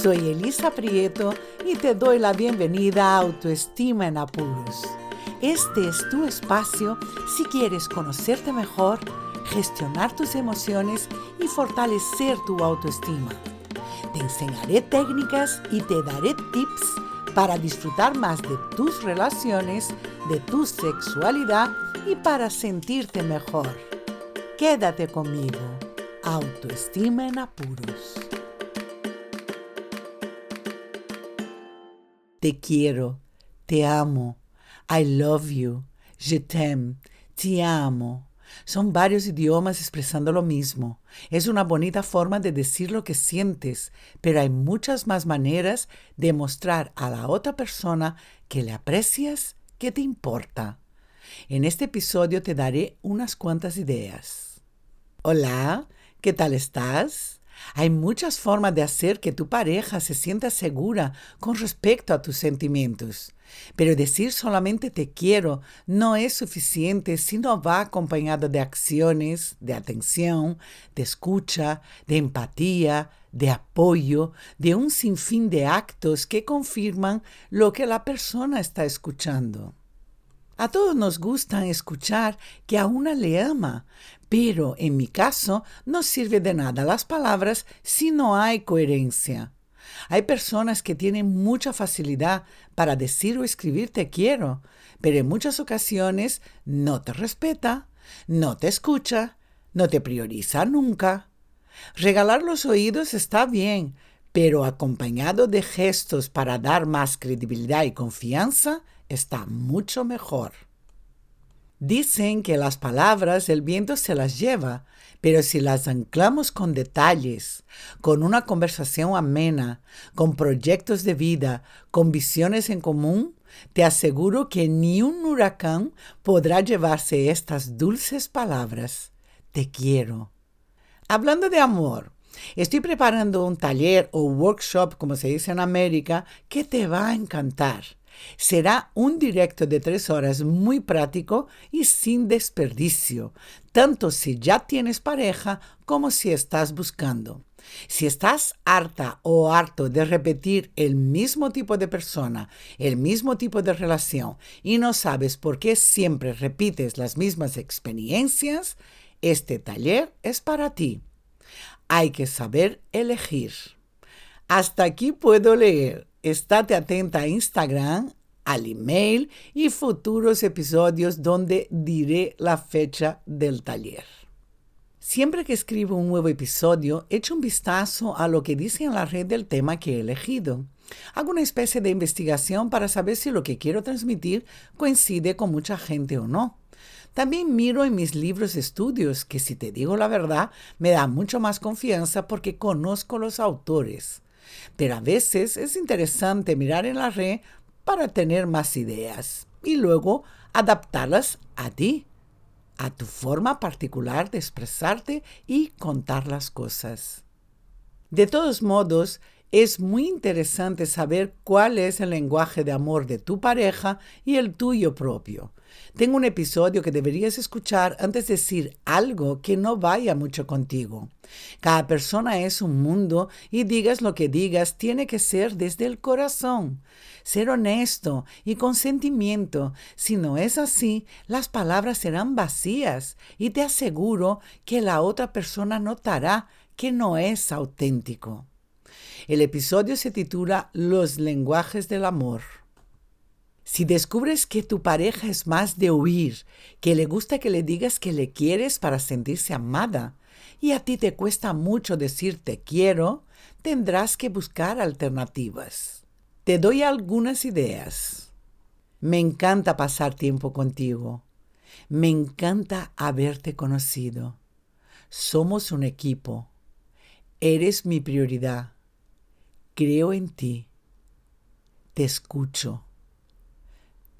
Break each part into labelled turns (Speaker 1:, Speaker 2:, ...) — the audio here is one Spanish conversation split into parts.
Speaker 1: Soy Elisa Prieto y te doy la bienvenida a Autoestima en Apuros. Este es tu espacio si quieres conocerte mejor, gestionar tus emociones y fortalecer tu autoestima. Te enseñaré técnicas y te daré tips para disfrutar más de tus relaciones, de tu sexualidad y para sentirte mejor. Quédate conmigo. Autoestima en apuros. Te quiero, te amo, I love you, je t'aime, te amo. Son varios idiomas expresando lo mismo. Es una bonita forma de decir lo que sientes, pero hay muchas más maneras de mostrar a la otra persona que le aprecias, que te importa. En este episodio te daré unas cuantas ideas. Hola, ¿qué tal estás? Hay muchas formas de hacer que tu pareja se sienta segura con respecto a tus sentimientos. Pero decir solamente te quiero no es suficiente si no va acompañado de acciones, de atención, de escucha, de empatía, de apoyo, de un sinfín de actos que confirman lo que la persona está escuchando. A todos nos gusta escuchar que a una le ama, pero en mi caso no sirve de nada las palabras si no hay coherencia. Hay personas que tienen mucha facilidad para decir o escribir te quiero, pero en muchas ocasiones no te respeta, no te escucha, no te prioriza nunca. Regalar los oídos está bien, pero acompañado de gestos para dar más credibilidad y confianza está mucho mejor. Dicen que las palabras el viento se las lleva, pero si las anclamos con detalles, con una conversación amena, con proyectos de vida, con visiones en común, te aseguro que ni un huracán podrá llevarse estas dulces palabras. Te quiero. Hablando de amor, estoy preparando un taller o workshop, como se dice en América, que te va a encantar. Será un directo de tres horas muy práctico y sin desperdicio, tanto si ya tienes pareja como si estás buscando. Si estás harta o harto de repetir el mismo tipo de persona, el mismo tipo de relación y no sabes por qué siempre repites las mismas experiencias, este taller es para ti. Hay que saber elegir. Hasta aquí puedo leer. Estate atenta a Instagram, al email y futuros episodios donde diré la fecha del taller. Siempre que escribo un nuevo episodio, echo un vistazo a lo que dice en la red del tema que he elegido. Hago una especie de investigación para saber si lo que quiero transmitir coincide con mucha gente o no. También miro en mis libros estudios, que si te digo la verdad, me da mucho más confianza porque conozco los autores. Pero a veces es interesante mirar en la red para tener más ideas y luego adaptarlas a ti, a tu forma particular de expresarte y contar las cosas. De todos modos, es muy interesante saber cuál es el lenguaje de amor de tu pareja y el tuyo propio. Tengo un episodio que deberías escuchar antes de decir algo que no vaya mucho contigo. Cada persona es un mundo y digas lo que digas tiene que ser desde el corazón. Ser honesto y con sentimiento. Si no es así, las palabras serán vacías y te aseguro que la otra persona notará que no es auténtico. El episodio se titula Los lenguajes del amor. Si descubres que tu pareja es más de huir, que le gusta que le digas que le quieres para sentirse amada, y a ti te cuesta mucho decir te quiero, tendrás que buscar alternativas. Te doy algunas ideas. Me encanta pasar tiempo contigo. Me encanta haberte conocido. Somos un equipo. Eres mi prioridad. Creo en ti. Te escucho.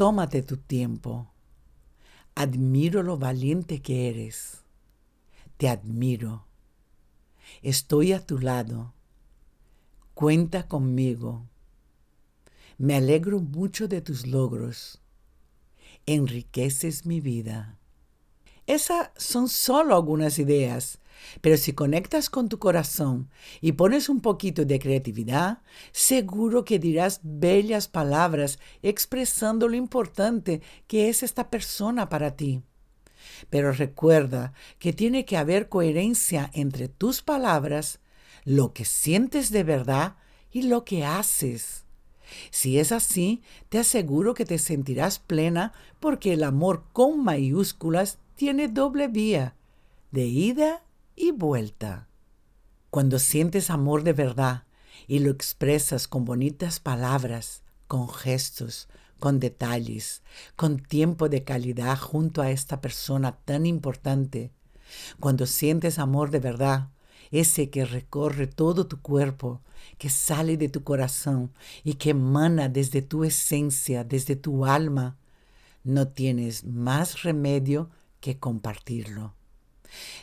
Speaker 1: Tómate tu tiempo. Admiro lo valiente que eres. Te admiro. Estoy a tu lado. Cuenta conmigo. Me alegro mucho de tus logros. Enriqueces mi vida. Esas son solo algunas ideas, pero si conectas con tu corazón y pones un poquito de creatividad, seguro que dirás bellas palabras expresando lo importante que es esta persona para ti. Pero recuerda que tiene que haber coherencia entre tus palabras, lo que sientes de verdad y lo que haces. Si es así, te aseguro que te sentirás plena porque el amor con mayúsculas tiene doble vía, de ida y vuelta. Cuando sientes amor de verdad y lo expresas con bonitas palabras, con gestos, con detalles, con tiempo de calidad junto a esta persona tan importante, cuando sientes amor de verdad, ese que recorre todo tu cuerpo, que sale de tu corazón y que emana desde tu esencia, desde tu alma, no tienes más remedio que compartirlo,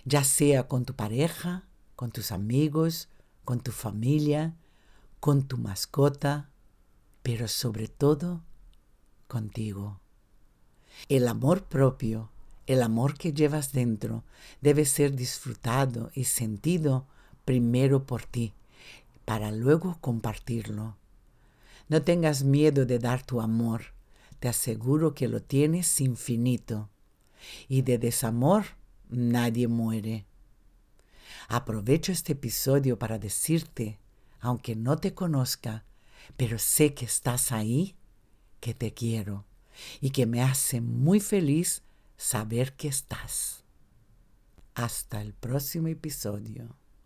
Speaker 1: ya sea con tu pareja, con tus amigos, con tu familia, con tu mascota, pero sobre todo contigo. El amor propio, el amor que llevas dentro, debe ser disfrutado y sentido primero por ti, para luego compartirlo. No tengas miedo de dar tu amor, te aseguro que lo tienes infinito. Y de desamor nadie muere. Aprovecho este episodio para decirte, aunque no te conozca, pero sé que estás ahí que te quiero y que me hace muy feliz saber que estás. Hasta el próximo episodio.